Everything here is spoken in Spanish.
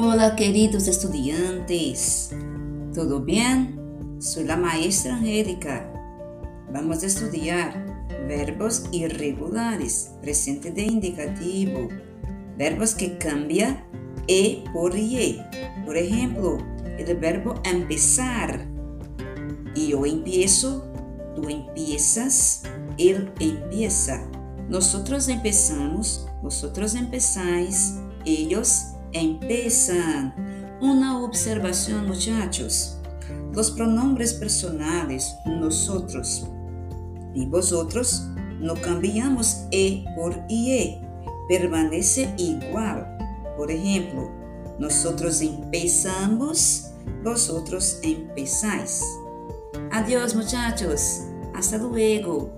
Hola queridos estudiantes, ¿todo bien? Soy la maestra Angélica. Vamos a estudiar verbos irregulares, presente de indicativo, verbos que cambian e por ye. Por ejemplo, el verbo empezar. Yo empiezo, tú empiezas, él empieza. Nosotros empezamos, vosotros empezáis, ellos empiezan. Una observación, muchachos. Los pronombres personales, nosotros y vosotros, no cambiamos e por ie, permanece igual. Por ejemplo, nosotros empezamos, vosotros empezáis. Adiós muchachos, hasta luego.